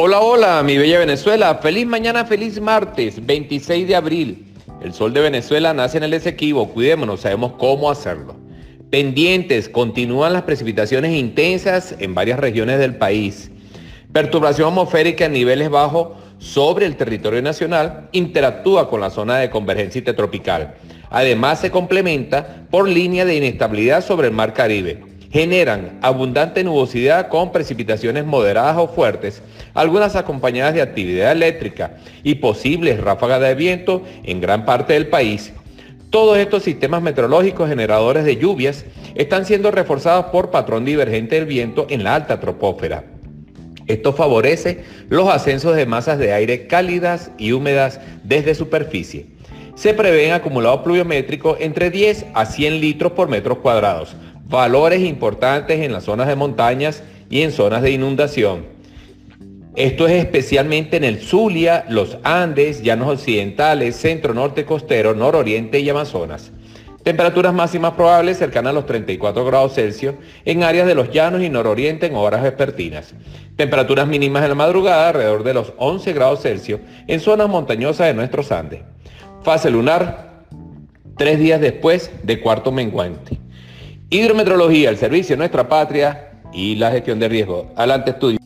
Hola, hola, mi bella Venezuela. Feliz mañana, feliz martes, 26 de abril. El sol de Venezuela nace en el Esequibo. Cuidémonos, sabemos cómo hacerlo. Pendientes, continúan las precipitaciones intensas en varias regiones del país. Perturbación atmosférica en niveles bajos sobre el territorio nacional interactúa con la zona de convergencia intertropical. Además, se complementa por línea de inestabilidad sobre el mar Caribe generan abundante nubosidad con precipitaciones moderadas o fuertes, algunas acompañadas de actividad eléctrica y posibles ráfagas de viento en gran parte del país. Todos estos sistemas meteorológicos generadores de lluvias están siendo reforzados por patrón divergente del viento en la alta tropósfera. Esto favorece los ascensos de masas de aire cálidas y húmedas desde superficie. Se prevén acumulados pluviométricos entre 10 a 100 litros por metros cuadrados, valores importantes en las zonas de montañas y en zonas de inundación. Esto es especialmente en el Zulia, los Andes, llanos occidentales, centro norte costero, nororiente y Amazonas. Temperaturas máximas probables cercanas a los 34 grados Celsius en áreas de los llanos y nororiente en horas vespertinas. Temperaturas mínimas en la madrugada alrededor de los 11 grados Celsius en zonas montañosas de nuestros Andes. Fase lunar, tres días después de cuarto menguante. Hidrometrología, el servicio de nuestra patria y la gestión de riesgo. Adelante estudio.